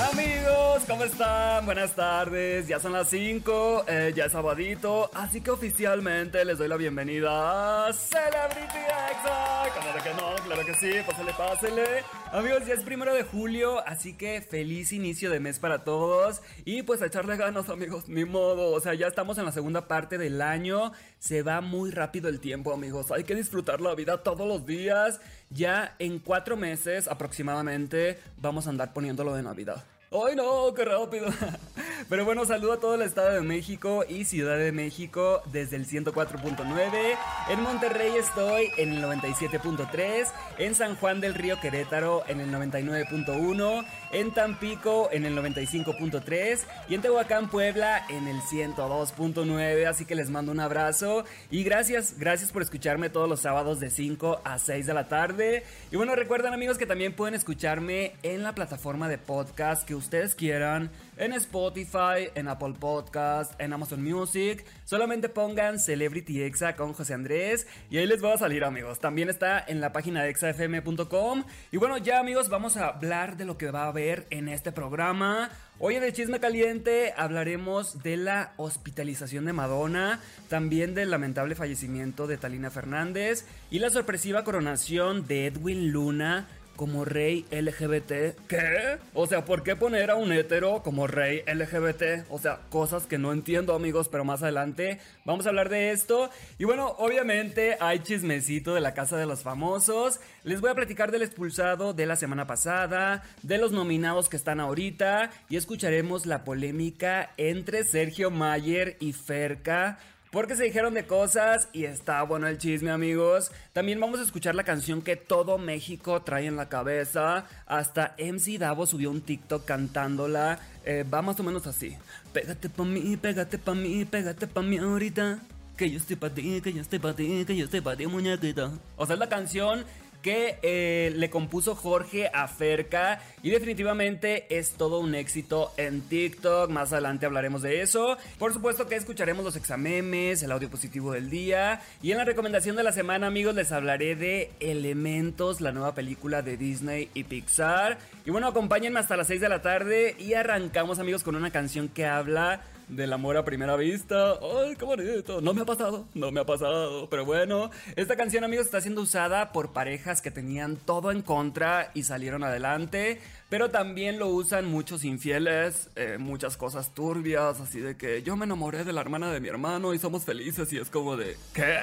Amigos, ¿cómo están? Buenas tardes, ya son las 5, eh, ya es sabadito, así que oficialmente les doy la bienvenida a Celebrity Exa. De que no, claro que sí, pásale, pásale. Amigos, ya es primero de julio, así que feliz inicio de mes para todos. Y pues a echarle ganas, amigos, ni modo. O sea, ya estamos en la segunda parte del año. Se va muy rápido el tiempo, amigos. Hay que disfrutar la vida todos los días. Ya en cuatro meses aproximadamente vamos a andar poniéndolo de Navidad. ¡Ay no! ¡Qué rápido! Pero bueno, saludo a todo el Estado de México y Ciudad de México desde el 104.9. En Monterrey estoy en el 97.3. En San Juan del Río Querétaro en el 99.1. En Tampico en el 95.3. Y en Tehuacán, Puebla en el 102.9. Así que les mando un abrazo. Y gracias, gracias por escucharme todos los sábados de 5 a 6 de la tarde. Y bueno, recuerden amigos que también pueden escucharme en la plataforma de podcast que ustedes quieran, en Spotify, en Apple Podcast, en Amazon Music. Solamente pongan Celebrity Exa con José Andrés y ahí les va a salir amigos. También está en la página de exafm.com. Y bueno, ya amigos, vamos a hablar de lo que va a haber en este programa. Hoy en el Chisme Caliente hablaremos de la hospitalización de Madonna, también del lamentable fallecimiento de Talina Fernández y la sorpresiva coronación de Edwin Luna como rey LGBT. ¿Qué? O sea, ¿por qué poner a un hetero como rey LGBT? O sea, cosas que no entiendo amigos, pero más adelante vamos a hablar de esto. Y bueno, obviamente hay chismecito de la casa de los famosos. Les voy a platicar del expulsado de la semana pasada, de los nominados que están ahorita y escucharemos la polémica entre Sergio Mayer y Ferca porque se dijeron de cosas y está bueno el chisme, amigos. También vamos a escuchar la canción que todo México trae en la cabeza. Hasta MC Davo subió un TikTok cantándola. Eh, va más o menos así. Pégate pa' mí, pégate pa' mí, pégate pa' mí ahorita. Que yo estoy pa' ti, que yo estoy pa' ti, que yo estoy pa' ti, muñequita. O sea, es la canción que eh, le compuso Jorge a Ferca y definitivamente es todo un éxito en TikTok. Más adelante hablaremos de eso. Por supuesto que escucharemos los examemes, el audio positivo del día y en la recomendación de la semana, amigos, les hablaré de Elementos, la nueva película de Disney y Pixar. Y bueno, acompáñenme hasta las 6 de la tarde y arrancamos, amigos, con una canción que habla del amor a primera vista. ¡Ay, qué bonito! No me ha pasado, no me ha pasado. Pero bueno, esta canción, amigos, está siendo usada por parejas que tenían todo en contra y salieron adelante. Pero también lo usan muchos infieles, eh, muchas cosas turbias, así de que yo me enamoré de la hermana de mi hermano y somos felices y es como de, ¿qué?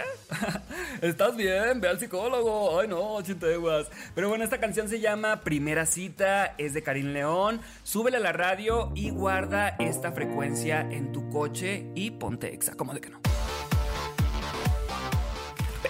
¿Estás bien? Ve al psicólogo. Ay no, chinteguas. Pero bueno, esta canción se llama Primera Cita, es de Karim León. Súbele a la radio y guarda esta frecuencia en tu coche y ponte exa, como de que no.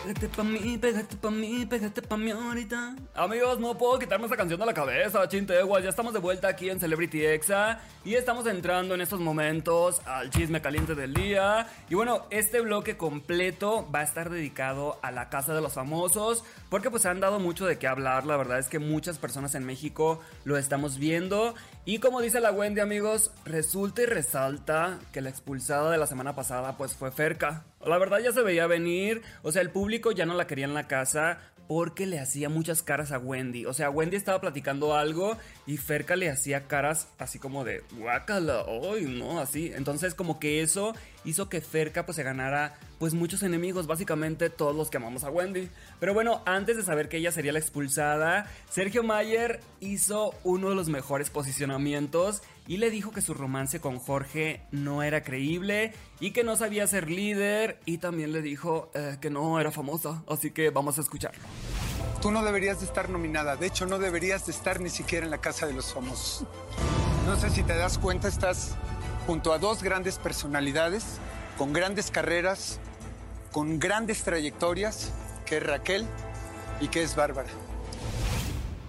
Pégate pa' mí, pégate pa' mí, pégate pa' mí ahorita. Amigos, no puedo quitarme esta canción de la cabeza, chinteguas. Ya estamos de vuelta aquí en Celebrity Exa y estamos entrando en estos momentos al chisme caliente del día. Y bueno, este bloque completo va a estar dedicado a la casa de los famosos porque pues han dado mucho de qué hablar. La verdad es que muchas personas en México lo estamos viendo. Y como dice la Wendy, amigos, resulta y resalta que la expulsada de la semana pasada pues fue Ferca. La verdad ya se veía venir, o sea, el público ya no la quería en la casa porque le hacía muchas caras a Wendy. O sea, Wendy estaba platicando algo y Ferca le hacía caras así como de guácala, hoy no, así. Entonces, como que eso hizo que Ferca pues se ganara pues muchos enemigos, básicamente todos los que amamos a Wendy. Pero bueno, antes de saber que ella sería la expulsada, Sergio Mayer hizo uno de los mejores posicionamientos y le dijo que su romance con Jorge no era creíble y que no sabía ser líder y también le dijo eh, que no era famosa, así que vamos a escucharlo. Tú no deberías de estar nominada, de hecho no deberías de estar ni siquiera en la casa de los famosos. No sé si te das cuenta, estás junto a dos grandes personalidades, con grandes carreras, con grandes trayectorias, que es Raquel y que es Bárbara.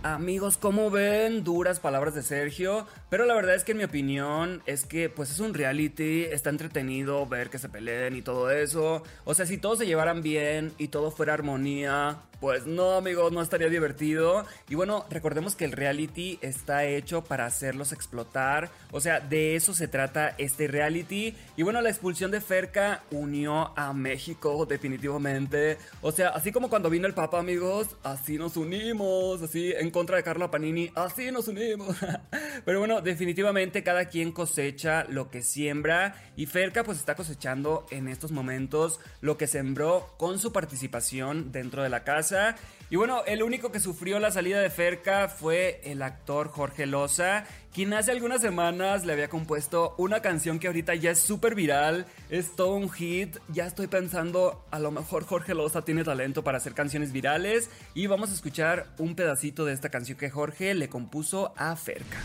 Amigos, ¿cómo ven? Duras palabras de Sergio. Pero la verdad es que en mi opinión es que pues es un reality, está entretenido ver que se peleen y todo eso. O sea, si todos se llevaran bien y todo fuera armonía, pues no, amigos, no estaría divertido. Y bueno, recordemos que el reality está hecho para hacerlos explotar. O sea, de eso se trata este reality. Y bueno, la expulsión de Ferca unió a México definitivamente. O sea, así como cuando vino el Papa, amigos, así nos unimos. Así en contra de Carla Panini, así nos unimos. Pero bueno, definitivamente cada quien cosecha lo que siembra. Y Ferca pues está cosechando en estos momentos lo que sembró con su participación dentro de la casa y bueno, el único que sufrió la salida de Ferca fue el actor Jorge Loza, quien hace algunas semanas le había compuesto una canción que ahorita ya es súper viral, es todo un hit. Ya estoy pensando, a lo mejor Jorge Loza tiene talento para hacer canciones virales. Y vamos a escuchar un pedacito de esta canción que Jorge le compuso a Ferca.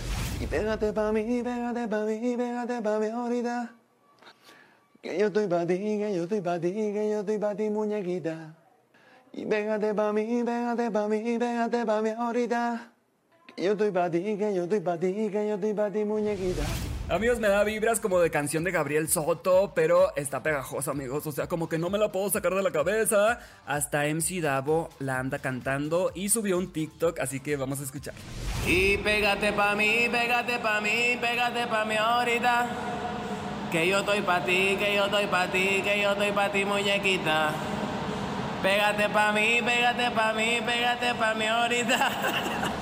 Y pégate pa' mí, pégate pa' mí, pégate pa' mí ahorita. Que yo estoy pa' ti, que yo estoy pa' ti, que yo estoy pa' ti, muñequita. Y pégate pa' mí, pégate pa' mí, pégate pa' mí ahorita. Que yo estoy pa' ti, que yo estoy pa' ti, que yo estoy pa' ti, muñequita. Amigos, me da vibras como de canción de Gabriel Soto, pero está pegajosa, amigos. O sea, como que no me la puedo sacar de la cabeza. Hasta MC Davo la anda cantando y subió un TikTok, así que vamos a escuchar. Y pégate pa' mí, pégate pa' mí, pégate pa' mí ahorita. Que yo estoy pa' ti, que yo estoy pa' ti, que yo estoy pa' ti, muñequita. Pégate pa' mí, pégate pa' mí, pégate pa' mí ahorita.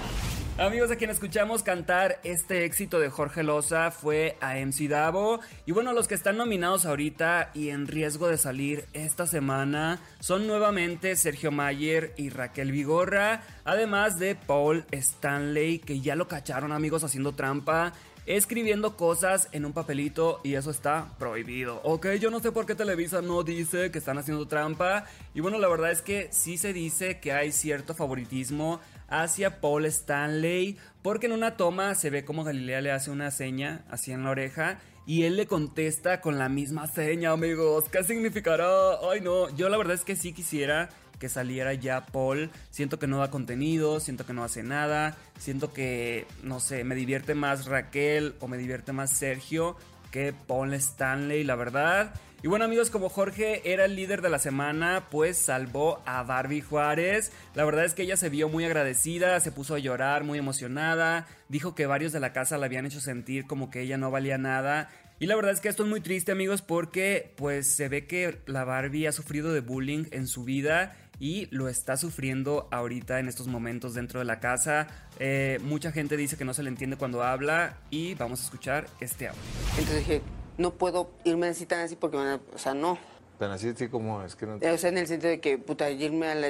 Amigos, a quien escuchamos cantar este éxito de Jorge Loza fue a MC Davo. Y bueno, los que están nominados ahorita y en riesgo de salir esta semana son nuevamente Sergio Mayer y Raquel Vigorra, además de Paul Stanley, que ya lo cacharon amigos haciendo trampa escribiendo cosas en un papelito y eso está prohibido. Ok, yo no sé por qué Televisa no dice que están haciendo trampa. Y bueno, la verdad es que sí se dice que hay cierto favoritismo hacia Paul Stanley, porque en una toma se ve como Galilea le hace una seña así en la oreja y él le contesta con la misma seña, amigos. ¿Qué significará? Ay, no, yo la verdad es que sí quisiera que saliera ya Paul. Siento que no da contenido, siento que no hace nada, siento que, no sé, me divierte más Raquel o me divierte más Sergio que Paul Stanley, la verdad. Y bueno amigos, como Jorge era el líder de la semana, pues salvó a Barbie Juárez. La verdad es que ella se vio muy agradecida, se puso a llorar, muy emocionada. Dijo que varios de la casa la habían hecho sentir como que ella no valía nada. Y la verdad es que esto es muy triste amigos porque pues se ve que la Barbie ha sufrido de bullying en su vida y lo está sufriendo ahorita en estos momentos dentro de la casa. Eh, mucha gente dice que no se le entiende cuando habla y vamos a escuchar este audio. Entonces dije, no puedo irme así tan así porque van a, o sea, no. Tan así, así como es que no... O sea, en el sentido de que, puta, irme a la...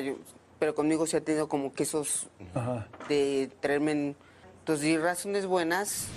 Pero conmigo se ha tenido como que esos de traerme en... Entonces, razones buenas,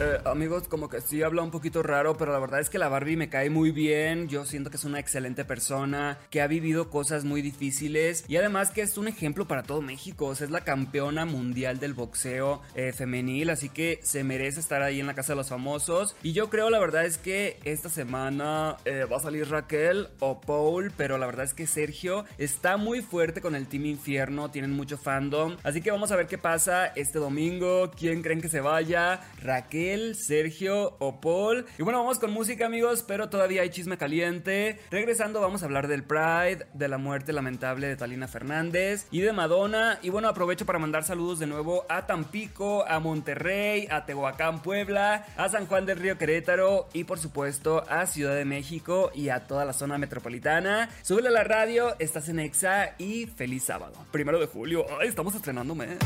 eh, amigos, como que sí habla un poquito raro, pero la verdad es que la Barbie me cae muy bien. Yo siento que es una excelente persona, que ha vivido cosas muy difíciles y además que es un ejemplo para todo México. O sea, es la campeona mundial del boxeo eh, femenil, así que se merece estar ahí en la casa de los famosos. Y yo creo, la verdad es que esta semana eh, va a salir Raquel o Paul, pero la verdad es que Sergio está muy fuerte con el Team Infierno, tienen mucho fandom. Así que vamos a ver qué pasa este domingo. ¿Quién creen que se vaya? Raquel Sergio o Paul. Y bueno, vamos con música amigos, pero todavía hay chisme caliente. Regresando vamos a hablar del Pride, de la muerte lamentable de Talina Fernández y de Madonna. Y bueno, aprovecho para mandar saludos de nuevo a Tampico, a Monterrey, a Tehuacán, Puebla, a San Juan del Río Querétaro y por supuesto a Ciudad de México y a toda la zona metropolitana. Súbele a la radio, estás en Exa y feliz sábado. Primero de julio, ay, estamos estrenando mes.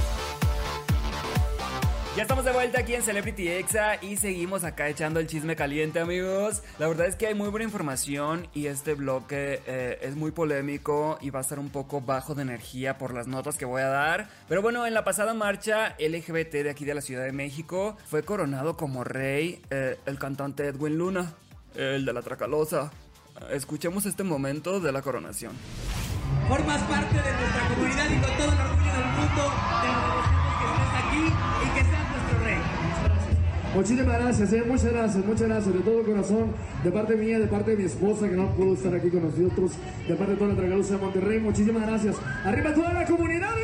Ya estamos de vuelta aquí en Celebrity Exa y seguimos acá echando el chisme caliente, amigos. La verdad es que hay muy buena información y este bloque eh, es muy polémico y va a estar un poco bajo de energía por las notas que voy a dar. Pero bueno, en la pasada marcha LGBT de aquí de la Ciudad de México fue coronado como rey eh, el cantante Edwin Luna, el de la Tracalosa. Escuchemos este momento de la coronación. Formas parte de nuestra comunidad y con todo el orgullo del mundo te Muchísimas gracias, eh, muchas gracias, muchas gracias de todo corazón, de parte mía, de parte de mi esposa que no pudo estar aquí con nosotros, de parte de toda la Tragalusa de Monterrey, muchísimas gracias. Arriba toda la comunidad.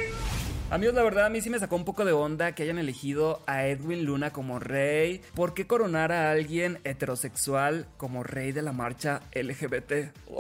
Amigos, la verdad a mí sí me sacó un poco de onda que hayan elegido a Edwin Luna como rey. ¿Por qué coronar a alguien heterosexual como rey de la marcha LGBT?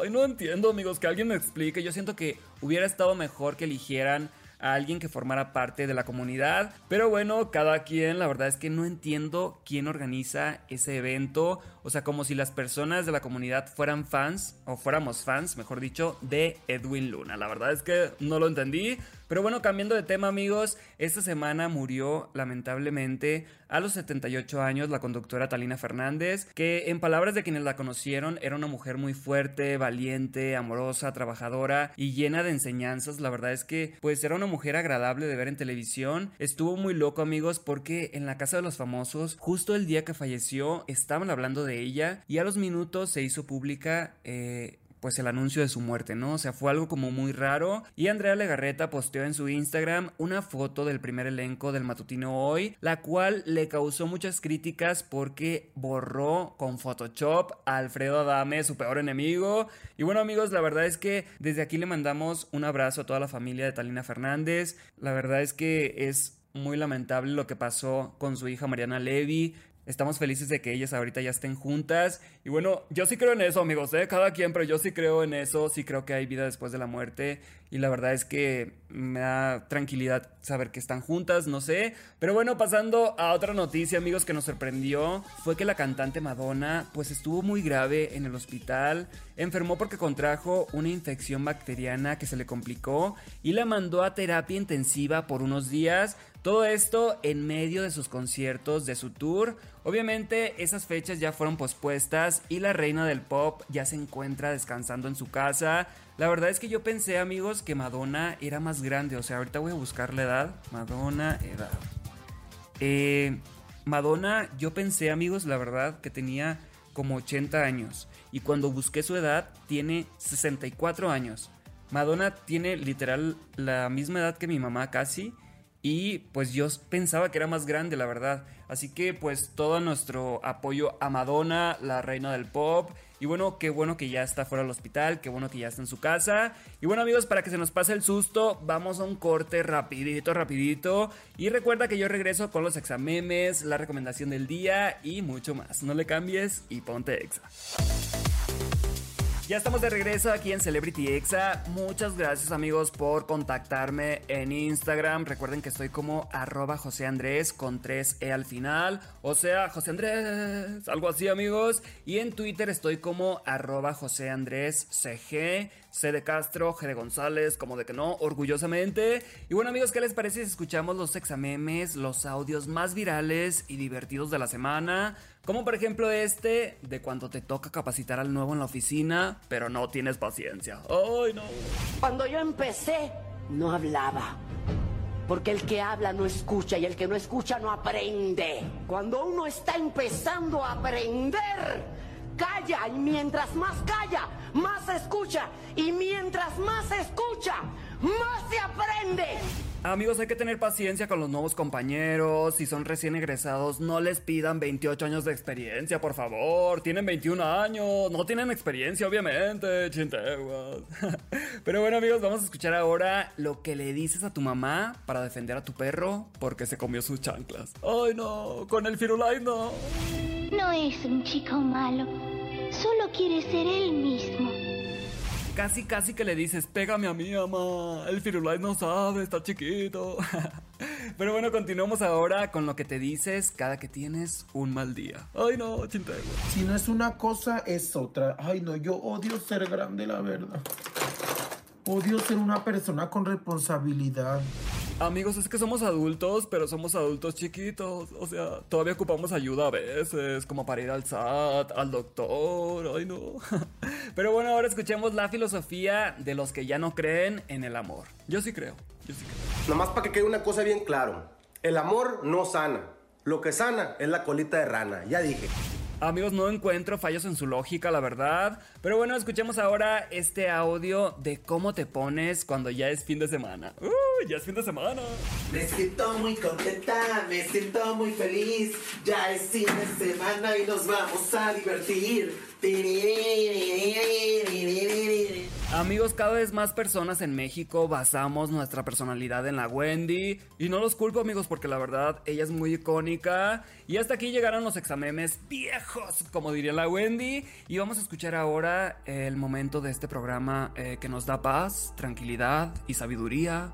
Ay, no entiendo, amigos, que alguien me explique. Yo siento que hubiera estado mejor que eligieran a alguien que formara parte de la comunidad. Pero bueno, cada quien, la verdad es que no entiendo quién organiza ese evento. O sea, como si las personas de la comunidad fueran fans, o fuéramos fans, mejor dicho, de Edwin Luna. La verdad es que no lo entendí. Pero bueno, cambiando de tema amigos, esta semana murió lamentablemente a los 78 años la conductora Talina Fernández, que en palabras de quienes la conocieron era una mujer muy fuerte, valiente, amorosa, trabajadora y llena de enseñanzas. La verdad es que pues era una mujer agradable de ver en televisión. Estuvo muy loco amigos porque en la casa de los famosos, justo el día que falleció, estaban hablando de ella y a los minutos se hizo pública eh, pues el anuncio de su muerte, ¿no? O sea, fue algo como muy raro. Y Andrea Legarreta posteó en su Instagram una foto del primer elenco del matutino hoy, la cual le causó muchas críticas porque borró con Photoshop a Alfredo Adame, su peor enemigo. Y bueno amigos, la verdad es que desde aquí le mandamos un abrazo a toda la familia de Talina Fernández. La verdad es que es muy lamentable lo que pasó con su hija Mariana Levy. Estamos felices de que ellas ahorita ya estén juntas. Y bueno, yo sí creo en eso, amigos, ¿eh? Cada quien, pero yo sí creo en eso. Sí creo que hay vida después de la muerte. Y la verdad es que me da tranquilidad saber que están juntas, no sé. Pero bueno, pasando a otra noticia, amigos, que nos sorprendió. Fue que la cantante Madonna, pues estuvo muy grave en el hospital. Enfermó porque contrajo una infección bacteriana que se le complicó. Y la mandó a terapia intensiva por unos días. Todo esto en medio de sus conciertos de su tour. Obviamente esas fechas ya fueron pospuestas y la reina del pop ya se encuentra descansando en su casa. La verdad es que yo pensé amigos que Madonna era más grande. O sea, ahorita voy a buscar la edad. Madonna, edad. Eh, Madonna, yo pensé amigos, la verdad, que tenía como 80 años. Y cuando busqué su edad, tiene 64 años. Madonna tiene literal la misma edad que mi mamá casi. Y pues yo pensaba que era más grande, la verdad. Así que pues todo nuestro apoyo a Madonna, la reina del pop. Y bueno, qué bueno que ya está fuera del hospital, qué bueno que ya está en su casa. Y bueno amigos, para que se nos pase el susto, vamos a un corte rapidito, rapidito. Y recuerda que yo regreso con los examemes, la recomendación del día y mucho más. No le cambies y ponte exa. Ya estamos de regreso aquí en Celebrity Exa. Muchas gracias amigos por contactarme en Instagram. Recuerden que estoy como arroba José Andrés con 3E al final. O sea, José Andrés, algo así amigos. Y en Twitter estoy como arroba José Andrés CG. C de Castro, G de González, como de que no, orgullosamente. Y bueno amigos, ¿qué les parece si escuchamos los examemes, los audios más virales y divertidos de la semana? Como por ejemplo este de cuando te toca capacitar al nuevo en la oficina, pero no tienes paciencia. ¡Ay, no! Cuando yo empecé, no hablaba. Porque el que habla no escucha y el que no escucha no aprende. Cuando uno está empezando a aprender, calla y mientras más calla, más escucha y mientras más escucha, más se aprende. Amigos, hay que tener paciencia con los nuevos compañeros. Si son recién egresados, no les pidan 28 años de experiencia, por favor. Tienen 21 años, no tienen experiencia, obviamente, chinteguas. Pero bueno, amigos, vamos a escuchar ahora lo que le dices a tu mamá para defender a tu perro porque se comió sus chanclas. Ay, no, con el Firulais no. No es un chico malo, solo quiere ser él mismo. Casi, casi que le dices, pégame a mí, mamá. El Firulais no sabe, está chiquito. Pero bueno, continuamos ahora con lo que te dices cada que tienes un mal día. Ay, no, chintegua. Si no es una cosa, es otra. Ay, no, yo odio ser grande, la verdad. Odio ser una persona con responsabilidad. Amigos, es que somos adultos, pero somos adultos chiquitos. O sea, todavía ocupamos ayuda a veces, como para ir al SAT, al doctor. Ay, no. Pero bueno, ahora escuchemos la filosofía de los que ya no creen en el amor. Yo sí creo, yo sí creo. Nomás para que quede una cosa bien claro. El amor no sana. Lo que sana es la colita de rana. Ya dije. Amigos, no encuentro fallos en su lógica, la verdad. Pero bueno, escuchemos ahora este audio de cómo te pones cuando ya es fin de semana. ¡Uh! Ya es fin de semana. Me siento muy contenta, me siento muy feliz. Ya es fin de semana y nos vamos a divertir. Amigos, cada vez más personas en México basamos nuestra personalidad en la Wendy. Y no los culpo, amigos, porque la verdad ella es muy icónica. Y hasta aquí llegaron los examemes viejos, como diría la Wendy. Y vamos a escuchar ahora el momento de este programa eh, que nos da paz, tranquilidad y sabiduría.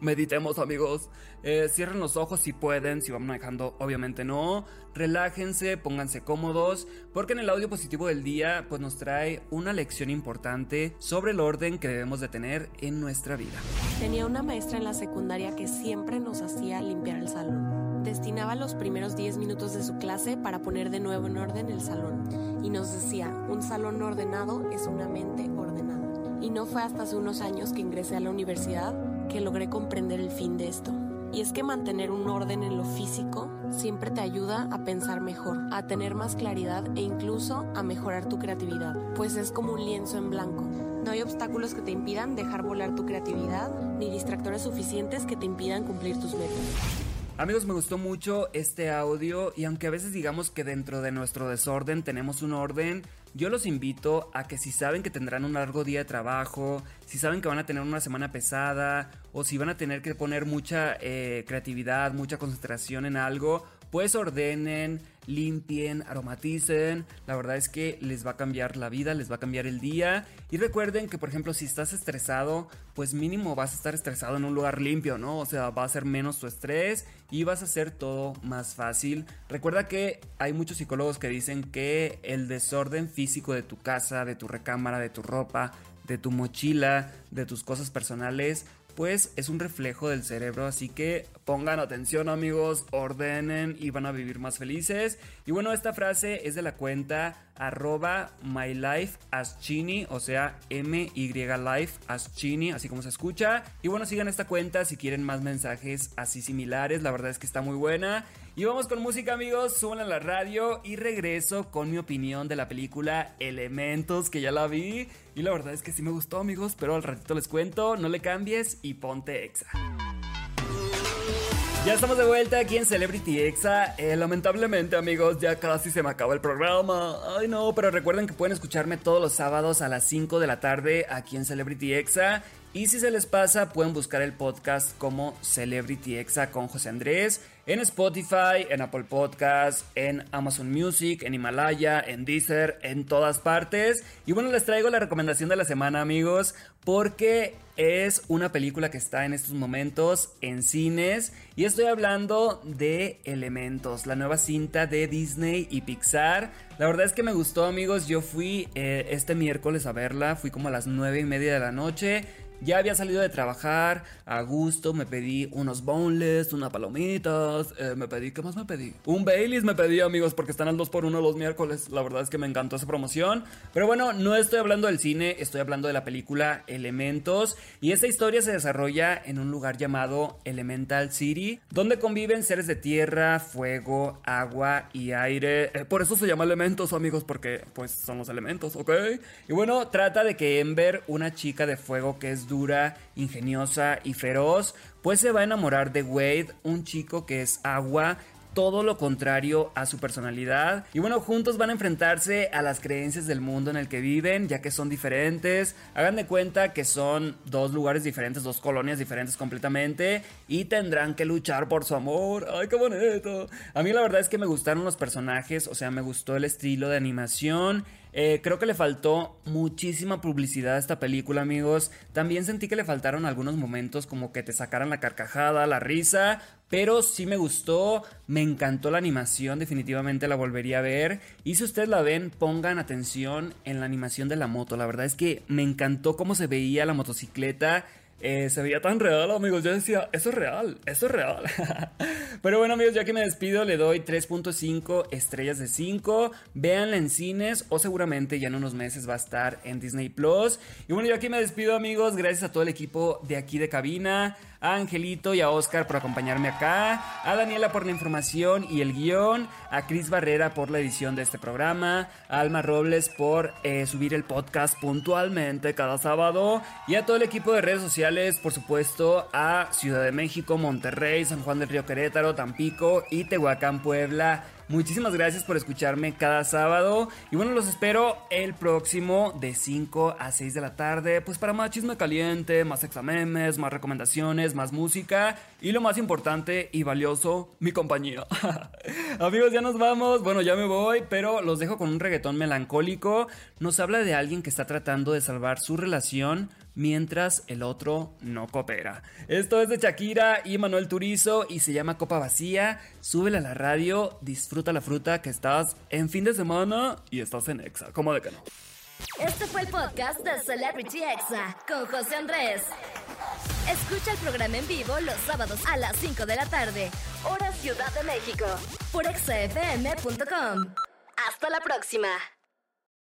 Meditemos, amigos. Eh, cierren los ojos si pueden, si van manejando, obviamente no. Relájense, pónganse cómodos, porque en el audio positivo del día pues nos trae una lección importante sobre el orden que debemos de tener en nuestra vida. Tenía una maestra en la secundaria que siempre nos hacía limpiar el salón. Destinaba los primeros 10 minutos de su clase para poner de nuevo en orden el salón. Y nos decía, un salón ordenado es una mente ordenada. Y no fue hasta hace unos años que ingresé a la universidad que logré comprender el fin de esto. Y es que mantener un orden en lo físico siempre te ayuda a pensar mejor, a tener más claridad e incluso a mejorar tu creatividad, pues es como un lienzo en blanco. No hay obstáculos que te impidan dejar volar tu creatividad, ni distractores suficientes que te impidan cumplir tus metas. Amigos, me gustó mucho este audio y aunque a veces digamos que dentro de nuestro desorden tenemos un orden, yo los invito a que si saben que tendrán un largo día de trabajo, si saben que van a tener una semana pesada o si van a tener que poner mucha eh, creatividad, mucha concentración en algo, pues ordenen, limpien, aromaticen. La verdad es que les va a cambiar la vida, les va a cambiar el día. Y recuerden que, por ejemplo, si estás estresado, pues mínimo vas a estar estresado en un lugar limpio, ¿no? O sea, va a ser menos tu estrés y vas a hacer todo más fácil. Recuerda que hay muchos psicólogos que dicen que el desorden físico de tu casa, de tu recámara, de tu ropa, de tu mochila, de tus cosas personales, pues es un reflejo del cerebro, así que pongan atención amigos, ordenen y van a vivir más felices. Y bueno, esta frase es de la cuenta arroba mylifeaschini, o sea, M-Y Life Chini, así como se escucha. Y bueno, sigan esta cuenta si quieren más mensajes así similares, la verdad es que está muy buena. Y vamos con música amigos, suban a la radio y regreso con mi opinión de la película Elementos, que ya la vi. Y la verdad es que sí me gustó amigos, pero al ratito les cuento, no le cambies y ponte exa. Ya estamos de vuelta aquí en Celebrity Exa. Eh, lamentablemente, amigos, ya casi se me acaba el programa. Ay, no, pero recuerden que pueden escucharme todos los sábados a las 5 de la tarde aquí en Celebrity Exa. Y si se les pasa, pueden buscar el podcast como Celebrity Exa con José Andrés en Spotify, en Apple Podcasts, en Amazon Music, en Himalaya, en Deezer, en todas partes. Y bueno, les traigo la recomendación de la semana, amigos, porque es una película que está en estos momentos en cines. Y estoy hablando de Elementos, la nueva cinta de Disney y Pixar. La verdad es que me gustó, amigos. Yo fui eh, este miércoles a verla, fui como a las 9 y media de la noche. Ya había salido de trabajar a gusto, me pedí unos boneless, unas palomitas, eh, me pedí, ¿qué más me pedí? Un Baileys me pedí, amigos, porque están al 2x1 los miércoles. La verdad es que me encantó esa promoción. Pero bueno, no estoy hablando del cine, estoy hablando de la película Elementos. Y esta historia se desarrolla en un lugar llamado Elemental City, donde conviven seres de tierra, fuego, agua y aire. Eh, por eso se llama Elementos, amigos, porque pues son los elementos, ¿ok? Y bueno, trata de que Ember, una chica de fuego que es dura, ingeniosa y feroz, pues se va a enamorar de Wade, un chico que es agua, todo lo contrario a su personalidad. Y bueno, juntos van a enfrentarse a las creencias del mundo en el que viven, ya que son diferentes. Hagan de cuenta que son dos lugares diferentes, dos colonias diferentes completamente. Y tendrán que luchar por su amor. ¡Ay, qué bonito! A mí la verdad es que me gustaron los personajes, o sea, me gustó el estilo de animación. Eh, creo que le faltó muchísima publicidad a esta película, amigos. También sentí que le faltaron algunos momentos como que te sacaran la carcajada, la risa. Pero sí me gustó, me encantó la animación, definitivamente la volvería a ver. Y si ustedes la ven, pongan atención en la animación de la moto. La verdad es que me encantó cómo se veía la motocicleta. Eh, se veía tan real, amigos. Yo decía, eso es real, eso es real. Pero bueno, amigos, ya que me despido, le doy 3.5 estrellas de 5. Véanla en cines o seguramente ya en unos meses va a estar en Disney Plus. Y bueno, yo aquí me despido, amigos. Gracias a todo el equipo de aquí de cabina a Angelito y a Oscar por acompañarme acá, a Daniela por la información y el guion, a Cris Barrera por la edición de este programa, a Alma Robles por eh, subir el podcast puntualmente cada sábado y a todo el equipo de redes sociales, por supuesto, a Ciudad de México, Monterrey, San Juan del Río Querétaro, Tampico y Tehuacán, Puebla. Muchísimas gracias por escucharme cada sábado. Y bueno, los espero el próximo de 5 a 6 de la tarde. Pues para más chisme caliente, más examemes, más recomendaciones, más música. Y lo más importante y valioso, mi compañía. Amigos, ya nos vamos. Bueno, ya me voy, pero los dejo con un reggaetón melancólico. Nos habla de alguien que está tratando de salvar su relación mientras el otro no coopera. Esto es de Shakira y Manuel Turizo y se llama Copa Vacía. Súbela a la radio, disfruta la fruta que estás en fin de semana y estás en Exa. ¿Cómo de que no? Este fue el podcast de Celebrity Exa con José Andrés. Escucha el programa en vivo los sábados a las 5 de la tarde, hora Ciudad de México, por exafm.com. Hasta la próxima.